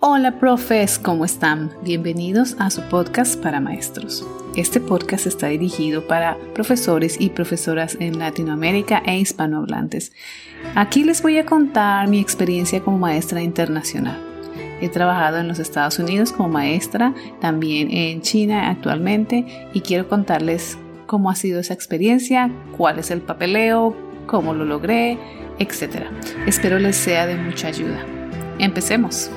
Hola profes, ¿cómo están? Bienvenidos a su podcast para maestros. Este podcast está dirigido para profesores y profesoras en Latinoamérica e hispanohablantes. Aquí les voy a contar mi experiencia como maestra internacional. He trabajado en los Estados Unidos como maestra, también en China actualmente y quiero contarles cómo ha sido esa experiencia, cuál es el papeleo, cómo lo logré, etc. Espero les sea de mucha ayuda. Empecemos.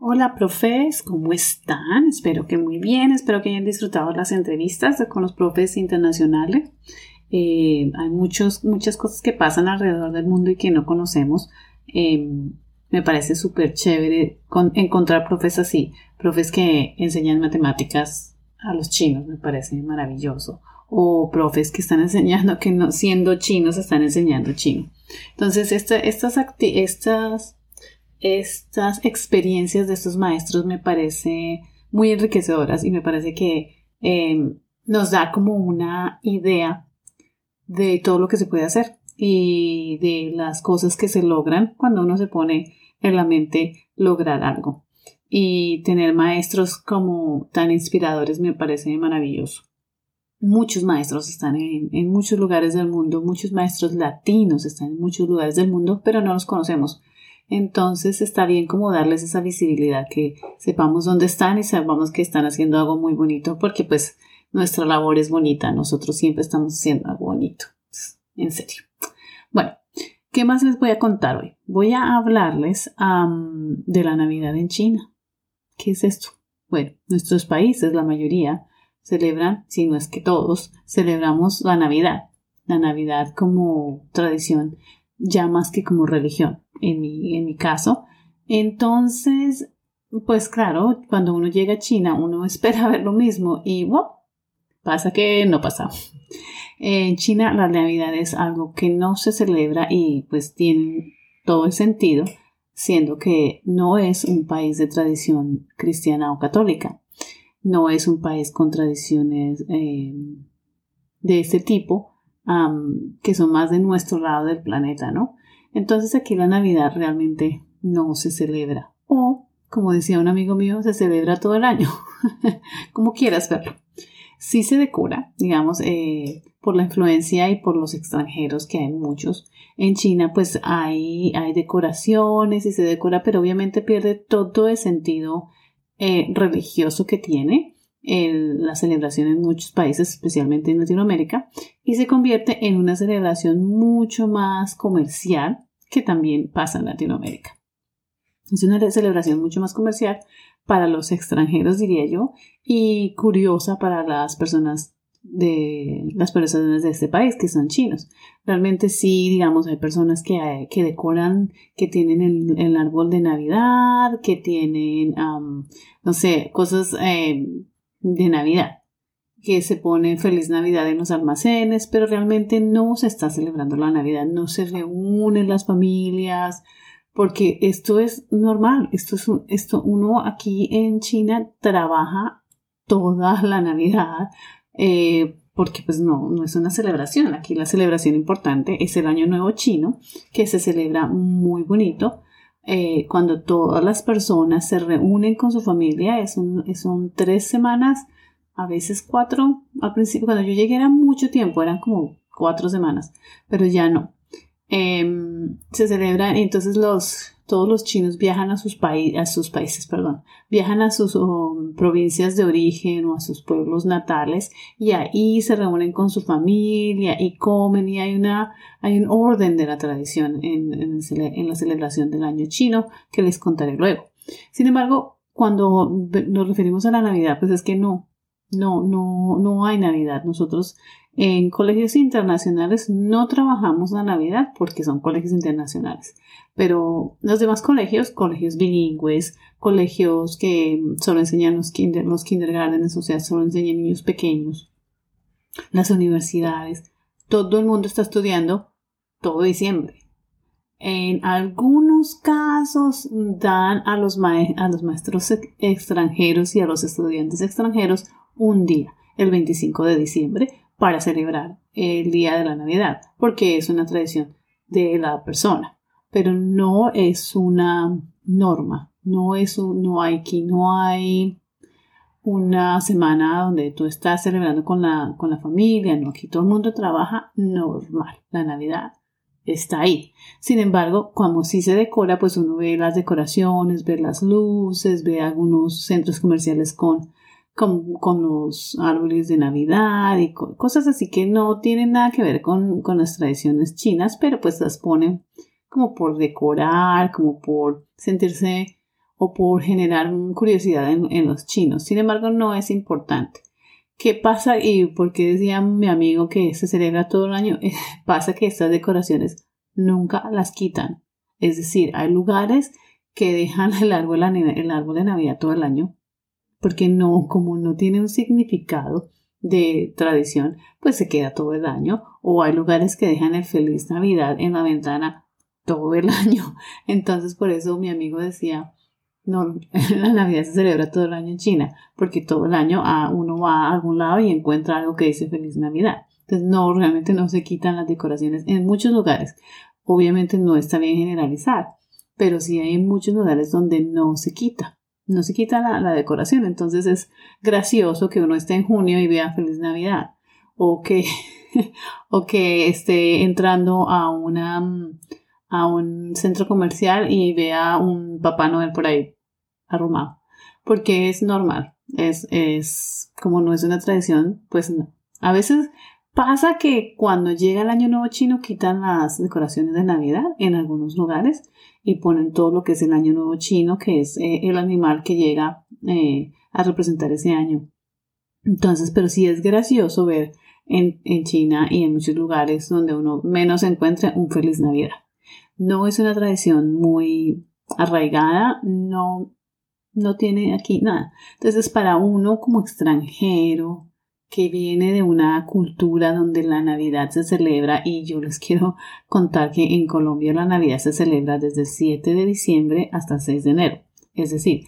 Hola, profes, ¿cómo están? Espero que muy bien, espero que hayan disfrutado las entrevistas con los profes internacionales. Eh, hay muchos, muchas cosas que pasan alrededor del mundo y que no conocemos. Em, me parece súper chévere encontrar profes así, profes que enseñan matemáticas a los chinos, me parece maravilloso. O profes que están enseñando, que no, siendo chinos están enseñando chino. Entonces, estas, estas estas experiencias de estos maestros me parece muy enriquecedoras y me parece que em, nos da como una idea de todo lo que se puede hacer y de las cosas que se logran cuando uno se pone en la mente lograr algo. Y tener maestros como tan inspiradores me parece maravilloso. Muchos maestros están en, en muchos lugares del mundo, muchos maestros latinos están en muchos lugares del mundo, pero no los conocemos entonces está bien como darles esa visibilidad, que sepamos dónde están y sepamos que están haciendo algo muy bonito, porque pues nuestra labor es bonita, nosotros siempre estamos haciendo algo bonito, en serio. Bueno, ¿qué más les voy a contar hoy? Voy a hablarles de la Navidad en China. ¿Qué es esto? Bueno, nuestros países, la mayoría, celebran, si no es que todos, celebramos la Navidad. La Navidad como tradición, ya más que como religión en mi, en mi caso. Entonces, pues claro, cuando uno llega a China, uno espera ver lo mismo y wow, pasa que no pasa. En China la Navidad es algo que no se celebra y pues tiene todo el sentido, siendo que no es un país de tradición cristiana o católica. No es un país con tradiciones eh, de este tipo, que son más de nuestro lado del planeta, ¿no? Entonces aquí la Navidad realmente no se celebra. O, como decía un amigo mío, se celebra todo el año, como quieras verlo. Sí se decora, digamos, eh, por la influencia y por los extranjeros, que hay muchos. En China, pues hay, hay decoraciones y se decora, pero obviamente pierde todo el sentido eh, religioso que tiene la celebración en muchos países, especialmente en Latinoamérica, y se convierte en una celebración mucho más comercial que también pasa en Latinoamérica. Es una celebración mucho más comercial para los extranjeros, diría yo, y curiosa para las personas de las personas de este país que son chinos. Realmente sí, digamos, hay personas que, que decoran, que tienen el, árbol de Navidad, que tienen, no sé, cosas eh, de Navidad, que se pone Feliz Navidad en los almacenes, pero realmente no se está celebrando la Navidad, no se reúnen las familias, porque esto es normal, esto es esto uno aquí en China trabaja toda la Navidad, eh, porque pues no, no es una celebración, aquí la celebración importante es el Año Nuevo Chino, que se celebra muy bonito, eh, cuando todas las personas se reúnen con su familia, es son tres semanas, a veces cuatro. Al principio, cuando yo llegué era mucho tiempo, eran como cuatro semanas, pero ya no. Em, se celebran, entonces los, todos los chinos viajan a sus, a sus países, perdón, viajan a sus um, provincias de origen o a sus pueblos natales y ahí se reúnen con su familia y comen y hay, una, hay un orden de la tradición en, en la celebración del año chino que les contaré luego. Sin embargo, cuando nos referimos a la Navidad, pues es que no, no, no, no hay Navidad. Nosotros en colegios internacionales no trabajamos la Navidad porque son colegios internacionales, pero los demás colegios, colegios bilingües, colegios que solo enseñan los, kinder, los kindergartens, o sea, solo enseñan niños pequeños, las universidades, todo el mundo está estudiando todo diciembre. En algunos casos dan a los, a los maestros extranjeros y a los estudiantes extranjeros un día, el 25 de diciembre, para celebrar el día de la Navidad, porque es una tradición de la persona, pero no es una norma, no es no hay no hay una semana donde tú estás celebrando con la, con la familia, no, aquí todo el mundo trabaja normal, la Navidad está ahí. Sin embargo, cuando sí se decora, pues uno ve las decoraciones, ve las luces, ve algunos centros comerciales con, con, los árboles de Navidad y cosas así que no tienen nada que ver con, con las tradiciones chinas, pero pues las ponen como por decorar, como por sentirse o por generar curiosidad en, los chinos. Sin embargo, no es importante. ¿Qué pasa? Y porque decía mi amigo que se celebra todo el año, pasa que estas decoraciones nunca las quitan. Es decir, hay lugares que dejan el árbol, el árbol de Navidad todo el año, porque no, como no tiene un significado de tradición, pues se queda todo el año. O hay lugares que dejan el feliz Navidad en la ventana todo el año. Entonces, por eso mi amigo decía, no, la Navidad se celebra todo el año en China, porque todo el año ah, uno va a algún lado y encuentra algo que dice Feliz Navidad. Entonces, no, realmente no se quitan las decoraciones en muchos lugares. Obviamente no está bien generalizar, pero sí hay muchos lugares donde no se quita. No se quita la, la decoración. Entonces es gracioso que uno esté en junio y vea Feliz Navidad. O que, o que esté entrando a una a un centro comercial y vea un Papá Noel por ahí arrumado. Porque es normal. Es, es, como no es una tradición, pues no. A veces pasa que cuando llega el año nuevo chino quitan las decoraciones de Navidad en algunos lugares y ponen todo lo que es el año nuevo chino, que es eh, el animal que llega eh, a representar ese año. Entonces, pero sí es gracioso ver en, China y en muchos lugares donde uno menos encuentra un feliz Navidad. No es una tradición muy arraigada, no no tiene aquí nada. Entonces, para uno como extranjero que viene de una cultura donde la Navidad se celebra, y yo les quiero contar que en Colombia la Navidad se celebra desde el 7 de diciembre hasta el 6 de enero. Es decir,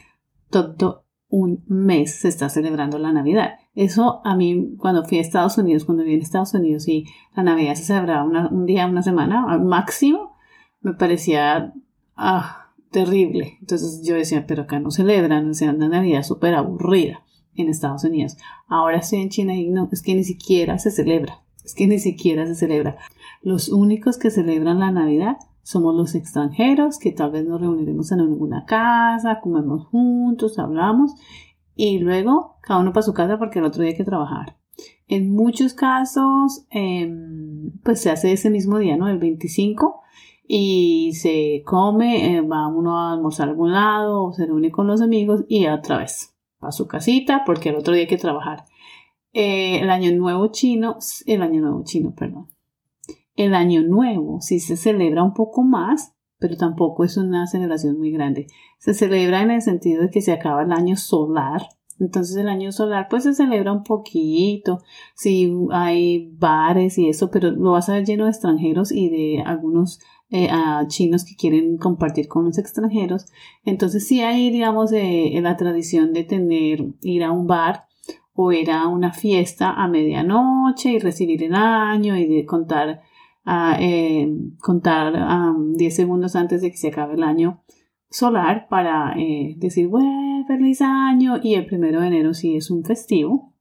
todo un mes se está celebrando la Navidad. Eso a mí, cuando fui a Estados Unidos, cuando viví en Estados Unidos y la Navidad se celebraba un día, una semana al máximo, me parecía ah, terrible. Entonces yo decía, pero acá no celebran, o sea, una Navidad súper aburrida en Estados Unidos. Ahora estoy en China y no, es que ni siquiera se celebra, es que ni siquiera se celebra. Los únicos que celebran la Navidad somos los extranjeros, que tal vez nos reuniremos en alguna casa, comemos juntos, hablamos y luego cada uno para su casa porque el otro día hay que trabajar. En muchos casos, em, pues se hace ese mismo día, ¿no? El 25 y se come, eh, va uno a almorzar a algún lado o se reúne con los amigos y otra vez a su casita porque el otro día hay que trabajar. Eh, el año nuevo chino, el año nuevo chino, perdón. El año nuevo sí se celebra un poco más, pero tampoco es una celebración muy grande. Se celebra en el sentido de que se acaba el año solar. Entonces el año solar pues se celebra un poquito, sí hay bares y eso, pero lo vas a ver lleno de extranjeros y de algunos eh, a chinos que quieren compartir con los extranjeros. Entonces sí hay, digamos, eh, la tradición de tener, ir a un bar o ir a una fiesta a medianoche y recibir el año y de contar, a eh, contar 10 segundos antes de que se acabe el año solar para decir, bueno, feliz año. Y el primero de enero sí es un festivo.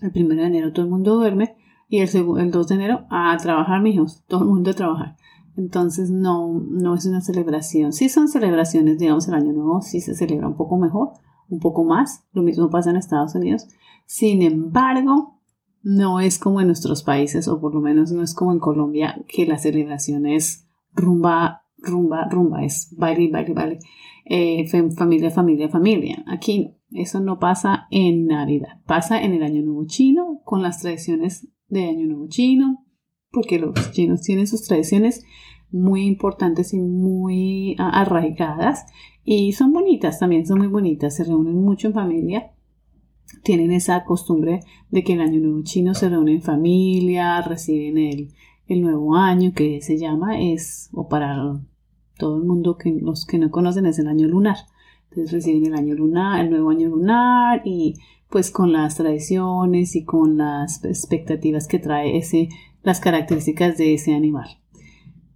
El primero de enero todo el mundo duerme y el, el 2 de enero a trabajar, mijos, todo el mundo a trabajar. Entonces no, no es una celebración. Sí son celebraciones, digamos, el Año Nuevo sí se celebra un poco mejor, un poco más. Lo mismo pasa en Estados Unidos. Sin embargo, no es como en nuestros países, o por lo menos no es como en Colombia, que la celebración es rumba, rumba, rumba, es baile, baile, baile, eh, familia, familia, familia. Aquí eso no pasa en Navidad, pasa en el Año Nuevo Chino, con las tradiciones de Año Nuevo Chino, porque los chinos tienen sus tradiciones muy importantes y muy arraigadas y son bonitas también, son muy bonitas, se reúnen mucho en familia, tienen esa costumbre de que el año nuevo chino se reúne en familia, reciben el, el nuevo año que se llama, es, o para Todo el mundo que los que no conocen es el año lunar. Entonces reciben el año lunar, el nuevo año lunar y pues con las tradiciones y con las expectativas que trae ese, las características de ese animal.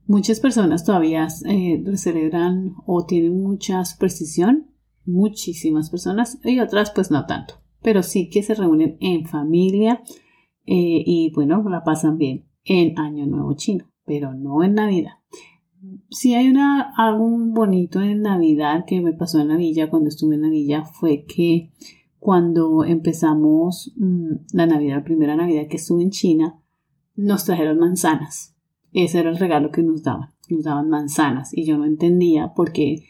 Muchas personas todavía eh, celebran o tienen mucha superstición, muchísimas personas y otras pues no tanto, pero sí que se reúnen en familia eh, y bueno, la pasan bien en Año Nuevo Chino, pero no en Navidad. Si hay una, algo bonito en Navidad que me pasó en la villa cuando estuve en la villa fue que cuando empezamos mm, la Navidad, la primera Navidad que estuve en China, nos trajeron manzanas. Ese era el regalo que nos daban. Nos daban manzanas y yo no entendía por qué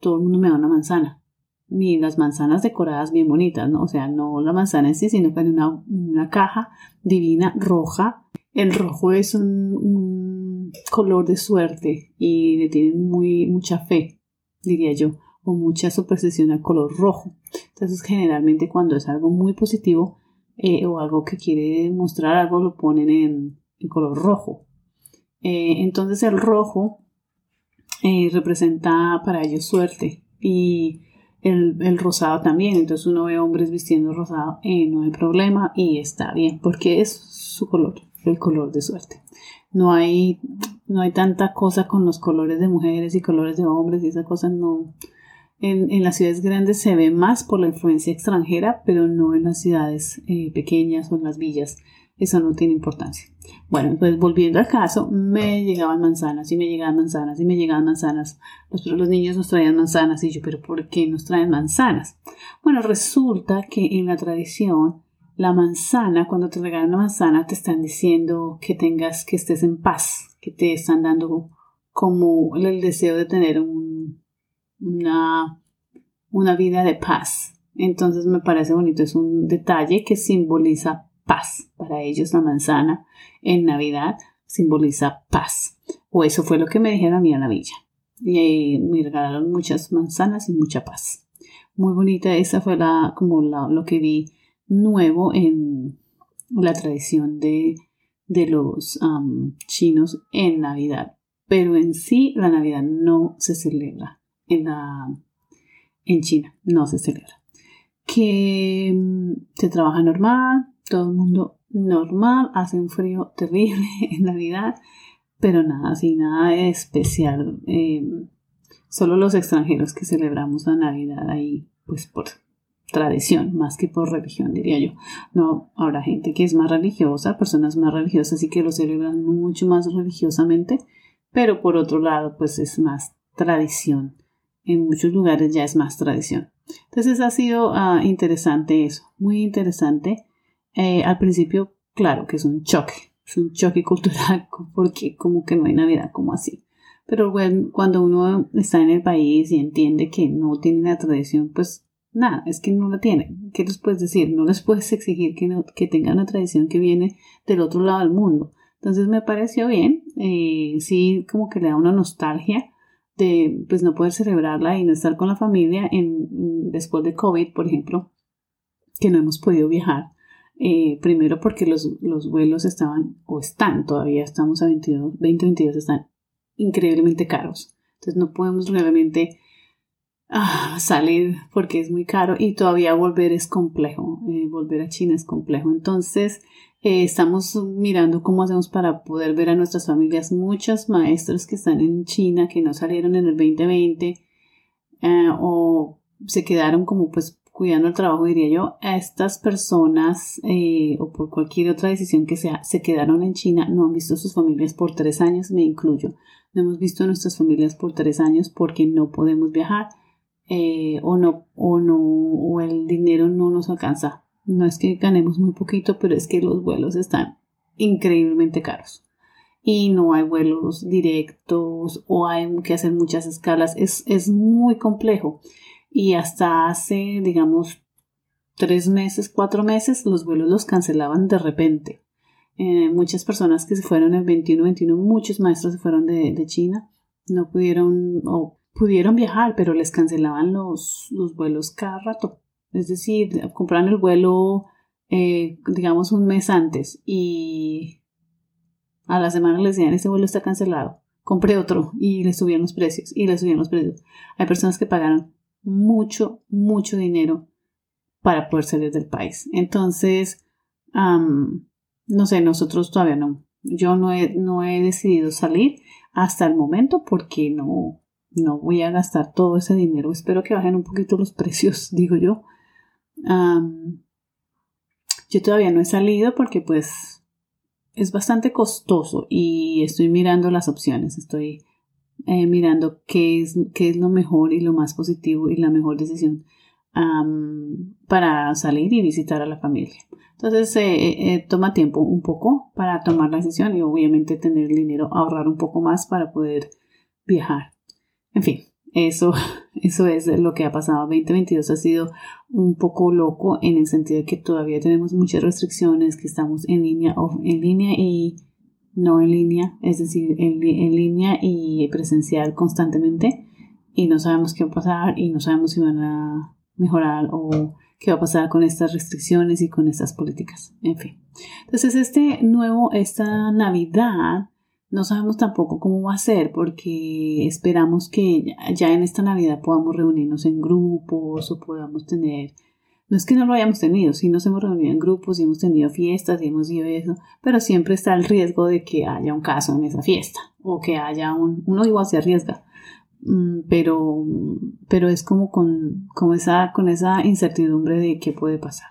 todo el mundo me da una manzana. Ni las manzanas decoradas bien bonitas, ¿no? O sea, no la manzana en sí, sino que en una, una caja divina roja. El rojo es un, color de suerte y le tienen muy, mucha fe, diría yo, o mucha superstición al color rojo. Entonces, generalmente cuando es algo muy positivo eh, o algo que quiere mostrar algo, lo ponen en, color rojo. Eh, entonces el rojo eh, representa para ellos suerte y el, rosado también. Entonces uno ve hombres vistiendo rosado no hay problema y está bien porque es su color, el color de suerte. No hay, no hay tanta cosa con los colores de mujeres y colores de hombres y esa cosa no. En, en las ciudades grandes se ve más por la influencia extranjera, pero no en las ciudades eh, pequeñas o en las villas eso no tiene importancia. Bueno, pues volviendo al caso, me llegaban manzanas y me llegaban manzanas y me llegaban manzanas. Los, los niños nos traían manzanas y yo, pero ¿por qué nos traen manzanas? Bueno, resulta que en la tradición, la manzana, cuando te regalan una manzana, te están diciendo que tengas, que estés en paz, que te están dando como el deseo de tener una, una vida de paz. Entonces me parece bonito, es un detalle que simboliza paz. Para ellos la manzana en Navidad simboliza paz. O eso fue lo que me dijeron a mí en la villa. Y me regalaron muchas manzanas y mucha paz. Muy bonita, esa fue la, como lo que vi nuevo en la tradición de, de los chinos en Navidad. Pero en sí la Navidad no se celebra en, la, en China, no se celebra. Que mm, se trabaja normal, todo el mundo normal, hace un frío terrible en Navidad, pero nada así, nada especial. Em, solo los extranjeros que celebramos la Navidad ahí, pues por tradición, más que por religión, diría yo. No, habrá gente que es más religiosa, personas más religiosas y que lo celebran mucho más religiosamente, pero por otro lado, pues es más tradición. En muchos lugares ya es más tradición. Entonces ha sido ah, interesante eso, muy interesante eh, al principio, claro que es un choque, es un choque cultural porque como que no hay Navidad como así. Pero bueno, cuando uno está en el país y entiende que no tiene la tradición, pues nada, es que no la tiene. ¿Qué les puedes decir? No les puedes exigir que, no, que tengan una tradición que viene del otro lado del mundo. Entonces me pareció bien, eh, sí como que le da una nostalgia de pues no poder celebrarla y no estar con la familia en, después de COVID, por ejemplo, que no hemos podido viajar. Eh, primero porque los, los, vuelos estaban, o están todavía, estamos a 22, 2022, están increíblemente caros. Entonces no podemos realmente ah, salir porque es muy caro y todavía volver es complejo. Eh, volver a China es complejo. Entonces eh, estamos mirando cómo hacemos para poder ver a nuestras familias. Muchos maestros que están en China que no salieron en el 2020 o se quedaron como pues cuidando el trabajo, diría yo, a estas personas eh, o por cualquier otra decisión que sea, se quedaron en China, no han visto a sus familias por tres años, me incluyo. No hemos visto a nuestras familias por tres años porque no podemos viajar eh, o no, o no, o el dinero no nos alcanza. No es que ganemos muy poquito, pero es que los vuelos están increíblemente caros y no hay vuelos directos o hay que hacer muchas escalas. Es, es muy complejo y hasta hace, digamos, tres meses, cuatro meses, los vuelos los cancelaban de repente. Eh, muchas personas que se fueron el 21-21, muchos maestros se fueron de, China, no pudieron pudieron viajar, pero les cancelaban los, los vuelos cada rato. Es decir, compraron el vuelo, eh, digamos, un mes antes y a la semana les decían, ese vuelo está cancelado. compré otro y le subieron los precios y le subieron los precios. Hay personas que pagaron mucho, mucho dinero para poder salir del país. Entonces, no sé, nosotros todavía no. Yo no he, no he decidido salir hasta el momento porque no, no voy a gastar todo ese dinero. Espero que bajen un poquito los precios, digo yo. yo todavía no he salido porque pues es bastante costoso y estoy mirando las opciones. Estoy eh, mirando qué es, qué es lo mejor y lo más positivo y la mejor decisión para salir y visitar a la familia. Entonces eh, eh, toma tiempo un poco para tomar la decisión y obviamente tener dinero, ahorrar un poco más para poder viajar. En fin, eso, eso es lo que ha pasado. 2022 ha sido un poco loco en el sentido de que todavía tenemos muchas restricciones, que estamos en línea o en línea y no en línea, es decir, en, en línea y presencial constantemente y no sabemos qué va a pasar y no sabemos si van a mejorar o qué va a pasar con estas restricciones y con estas políticas. En fin. Entonces, este nuevo, esta Navidad, no sabemos tampoco cómo va a ser porque esperamos que ya en esta Navidad podamos reunirnos en grupos o podamos tener no es que no lo hayamos tenido, sí nos hemos reunido en grupos y hemos tenido fiestas y hemos ido eso, pero siempre está el riesgo de que haya un caso en esa fiesta o que haya un, uno igual se arriesga, Mm, pero, pero es como con, con, esa, con esa incertidumbre de qué puede pasar.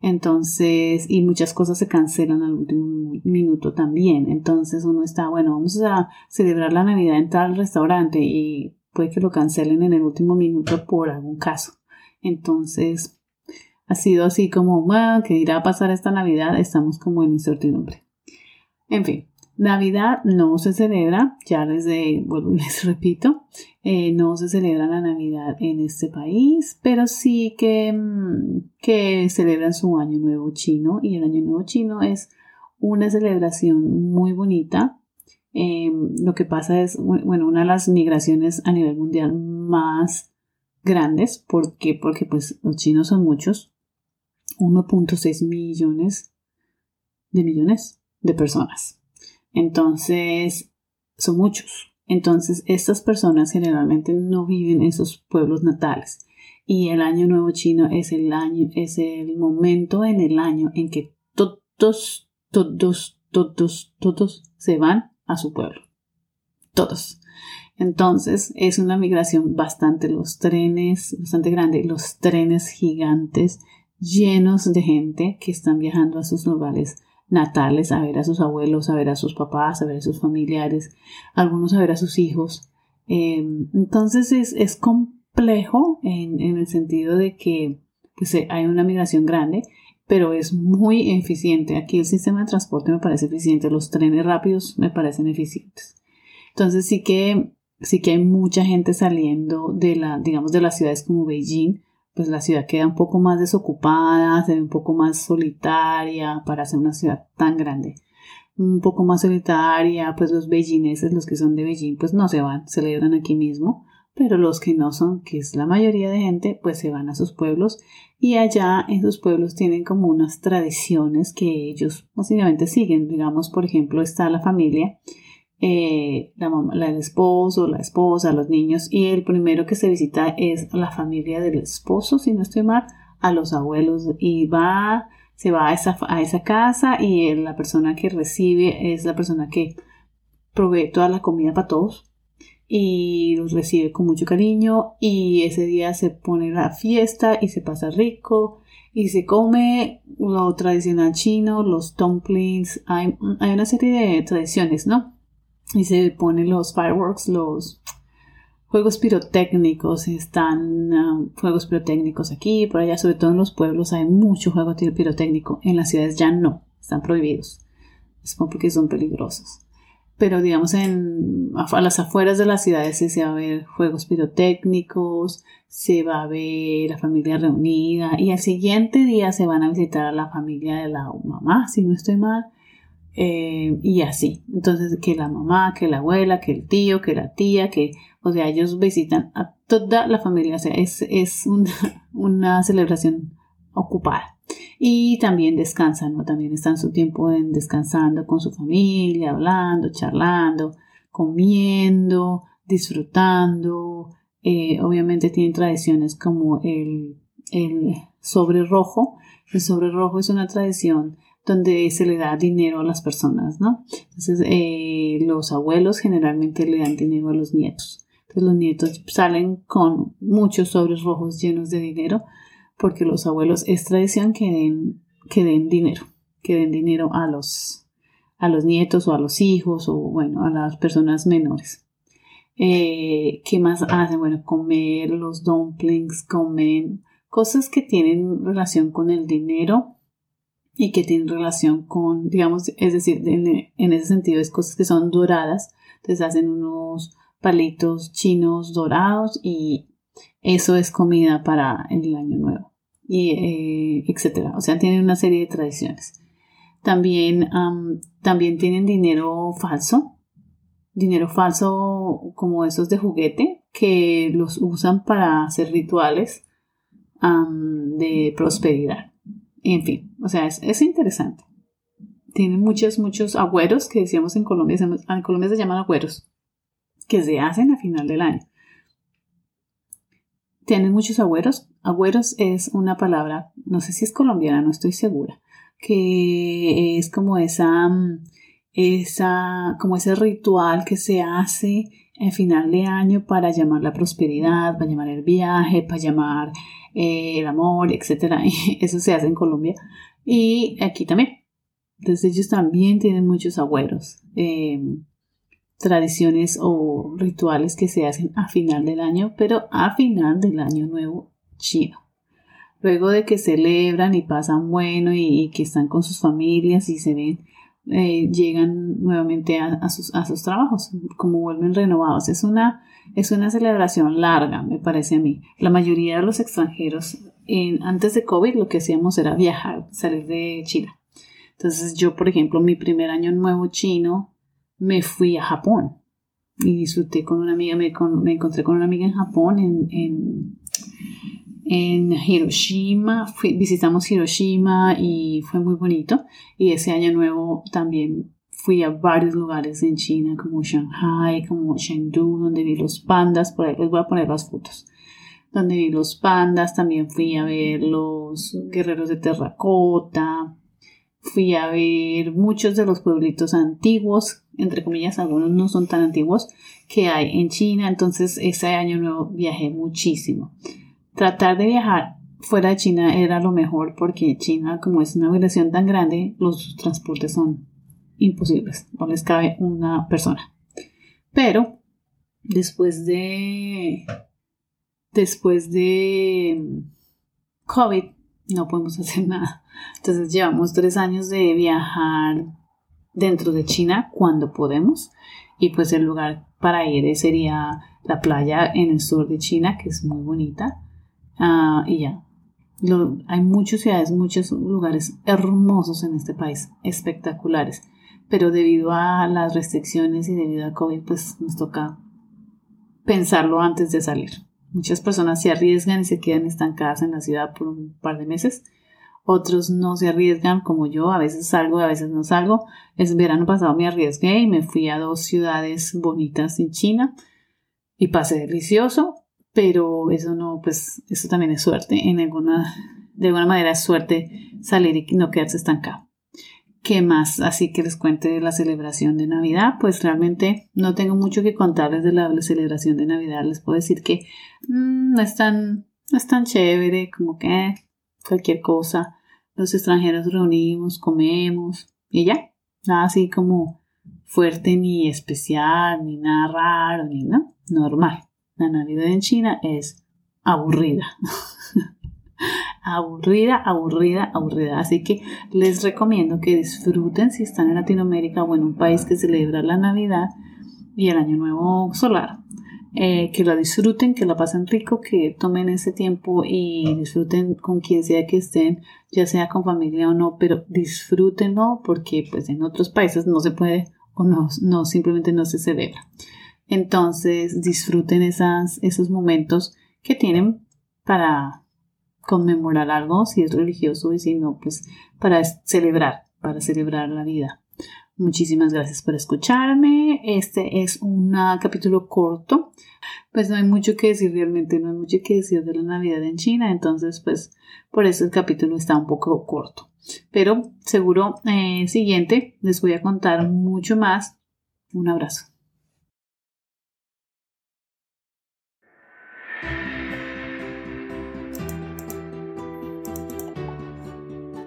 Entonces, y muchas cosas se cancelan al último minuto también. Entonces uno está, bueno, vamos a celebrar la Navidad en tal restaurante y puede que lo cancelen en el último minuto por algún caso. Entonces, ha sido así como, bueno, ¿qué irá a pasar esta Navidad? Estamos como en incertidumbre. En fin, Navidad no se celebra, ya les, les repito, eh, no se celebra la Navidad en este país, pero sí que, mm, que celebran su Año Nuevo Chino y el Año Nuevo Chino es una celebración muy bonita. Em, lo que pasa es, bueno, una de las migraciones a nivel mundial más grandes, porque Porque pues los chinos son muchos, 1.6 millones de millones de personas. Entonces, son muchos. Entonces, estas personas generalmente no viven en sus pueblos natales. Y el año nuevo chino es el año, es el momento en el año en que todos, todos, todos, todos se van a su pueblo. Todos. Entonces es una migración bastante, los trenes, bastante grande, los trenes gigantes llenos de gente que están viajando a sus lugares natales, a ver a sus abuelos, a ver a sus papás, a ver a sus familiares, algunos a ver a sus hijos. Em, entonces es, complejo en, el sentido de que pues, eh, hay una migración grande, pero es muy eficiente. Aquí el sistema de transporte me parece eficiente, los trenes rápidos me parecen eficientes. Entonces sí que, sí que hay mucha gente saliendo de la, digamos, de las ciudades como Beijing, pues la ciudad queda un poco más desocupada, se ve un poco más solitaria para ser una ciudad tan grande. Un poco más solitaria, pues los beijinenses, los que son de Beijing, pues no se van, celebran aquí mismo, pero los que no son, que es la mayoría de gente, pues se van a sus pueblos y allá en sus pueblos tienen como unas tradiciones que ellos básicamente siguen. Digamos, por ejemplo, está la familia eh, la mamá, el esposo, la esposa, los niños y el primero que se visita es la familia del esposo, si no estoy mal, a los abuelos y va, se va a esa, a esa casa y la persona que recibe es la persona que provee toda la comida para todos y los recibe con mucho cariño y ese día se pone la fiesta y se pasa rico y se come lo tradicional chino, los dumplings, hay, hay una serie de tradiciones, ¿no? Y se ponen los fireworks, los juegos pirotécnicos, están um, juegos pirotécnicos aquí, por allá, sobre todo en los pueblos hay mucho juego pirotécnico, en las ciudades ya no, están prohibidos, es porque son peligrosos. Pero digamos en, a las afueras de las ciudades se va a ver juegos pirotécnicos, se va a ver la familia reunida y al siguiente día se van a visitar a la familia de la mamá, si no estoy mal, eh, y así. Entonces, que la mamá, que la abuela, que el tío, que la tía, que, o sea, ellos visitan a toda la familia, o sea, es, es una, celebración ocupada. Y también descansan, ¿no? También están su tiempo en descansando con su familia, hablando, charlando, comiendo, disfrutando. Eh, obviamente tienen tradiciones como el, el sobre rojo. El sobre rojo es una tradición donde se le da dinero a las personas, ¿no? Entonces, eh, los abuelos generalmente le dan dinero a los nietos. Entonces, los nietos salen con muchos sobres rojos llenos de dinero, porque los abuelos es tradición que den, que den dinero, que den dinero a los, a los nietos o a los hijos o, bueno, a las personas menores. Eh, ¿Qué más hacen? Bueno, comer los dumplings, comen cosas que tienen relación con el dinero y que tienen relación con, digamos, es decir, en, ese sentido es cosas que son doradas, entonces hacen unos palitos chinos dorados y eso es comida para el año nuevo y eh, etcétera. O sea, tienen una serie de tradiciones. También, también tienen dinero falso, dinero falso como esos de juguete que los usan para hacer rituales de prosperidad. En fin, o sea, es, interesante. Tienen muchos, muchos agüeros que decíamos en Colombia, en Colombia se llaman agüeros, que se hacen a final del año. Tienen muchos agüeros. Agüeros es una palabra, no sé si es colombiana, no estoy segura, que es como esa, esa, como ese ritual que se hace en final de año para llamar la prosperidad, para llamar el viaje, para llamar eh, el amor, etc. Eso se hace en Colombia y aquí también. Entonces ellos también tienen muchos agüeros, em, tradiciones o rituales que se hacen a final del año, pero a final del año nuevo chino. Luego de que celebran y pasan bueno y que están con sus familias y se ven eh, llegan nuevamente a, sus, a, sus, trabajos, como vuelven renovados. Es una, es una celebración larga, me parece a mí. La mayoría de los extranjeros, en, antes de COVID, lo que hacíamos era viajar, salir de China. Entonces yo, por ejemplo, mi primer año nuevo chino, me fui a Japón y disfruté con una amiga, me, me encontré con una amiga en Japón, en, en en Hiroshima, visitamos Hiroshima y fue muy bonito. Y ese año nuevo también fui a varios lugares en China, como Shanghai, como Chengdu, donde vi los pandas, por ahí les voy a poner las fotos. Donde vi los pandas, también fui a ver los guerreros de terracota, fui a ver muchos de los pueblitos antiguos, entre comillas, algunos no son tan antiguos, que hay en China. Entonces, ese año nuevo viajé muchísimo tratar de viajar fuera de China era lo mejor porque China, como es una migración tan grande, los transportes son imposibles, no les cabe una persona. Pero después de después de COVID no podemos hacer nada. Entonces llevamos tres años de viajar dentro de China cuando podemos y pues el lugar para ir sería la playa en el sur de China que es muy bonita Ah, y ya. hay muchas ciudades, muchos lugares hermosos en este país, espectaculares. Pero debido a las restricciones y debido a COVID, pues nos toca pensarlo antes de salir. Muchas personas se arriesgan y se quedan estancadas en la ciudad por un par de meses. Otros no se arriesgan como yo, a veces salgo, a veces no salgo. El verano pasado me arriesgué y me fui a dos ciudades bonitas en China y pasé delicioso pero eso no, pues eso también es suerte, en alguna, de alguna manera es suerte salir y no quedarse estancado. ¿Qué más? Así que les cuente de la celebración de Navidad. Pues realmente no tengo mucho que contarles de la celebración de Navidad. Les puedo decir que mm, no, es tan, no es tan chévere como que cualquier cosa. Los extranjeros reunimos, comemos y ya. Nada así como fuerte ni especial, ni nada raro, ni no, normal. La Navidad en China es aburrida. aburrida, aburrida, aburrida. Así que les recomiendo que disfruten si están en Latinoamérica o en un país que celebra la Navidad y el Año Nuevo Solar. Eh, que la disfruten, que la pasen rico, que tomen ese tiempo y disfruten con quien sea que estén, ya sea con familia o no, pero disfrútenlo porque pues en otros países no se puede o no, no simplemente no se celebra. Entonces disfruten esos momentos que tienen para conmemorar algo, si es religioso y si no, pues para celebrar, para celebrar la vida. Muchísimas gracias por escucharme. Este es un capítulo corto. Pues no hay mucho que decir realmente, no hay mucho que decir de la Navidad en China. Entonces, pues por eso el capítulo está un poco corto. Pero seguro el siguiente les voy a contar mucho más. Un abrazo.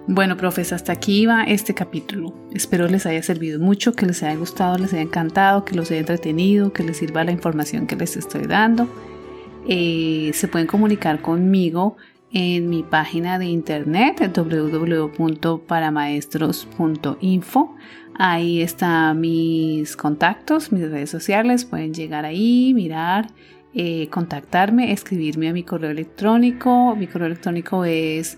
Bueno, profes, hasta aquí va este capítulo. Espero les haya servido mucho, que les haya gustado, les haya encantado, que los haya entretenido, que les sirva la información que les estoy dando. Eh, se pueden comunicar conmigo en mi página de internet www.paramaestros.info. Ahí están mis contactos, mis redes sociales. Pueden llegar ahí, mirar, eh, contactarme, escribirme a mi correo electrónico. Mi correo electrónico es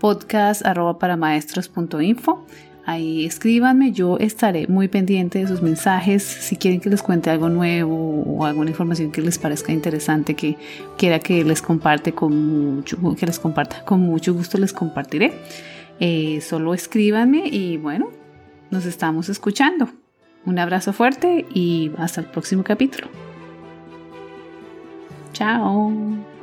podcast.paramaestros.info. Ahí escríbanme, yo estaré muy pendiente de sus mensajes. Si quieren que les cuente algo nuevo o alguna información que les parezca interesante, que quiera que les comparte con mucho, que les comparta, con mucho gusto les compartiré. Eh, solo escríbanme y bueno, nos estamos escuchando. Un abrazo fuerte y hasta el próximo capítulo. Chao.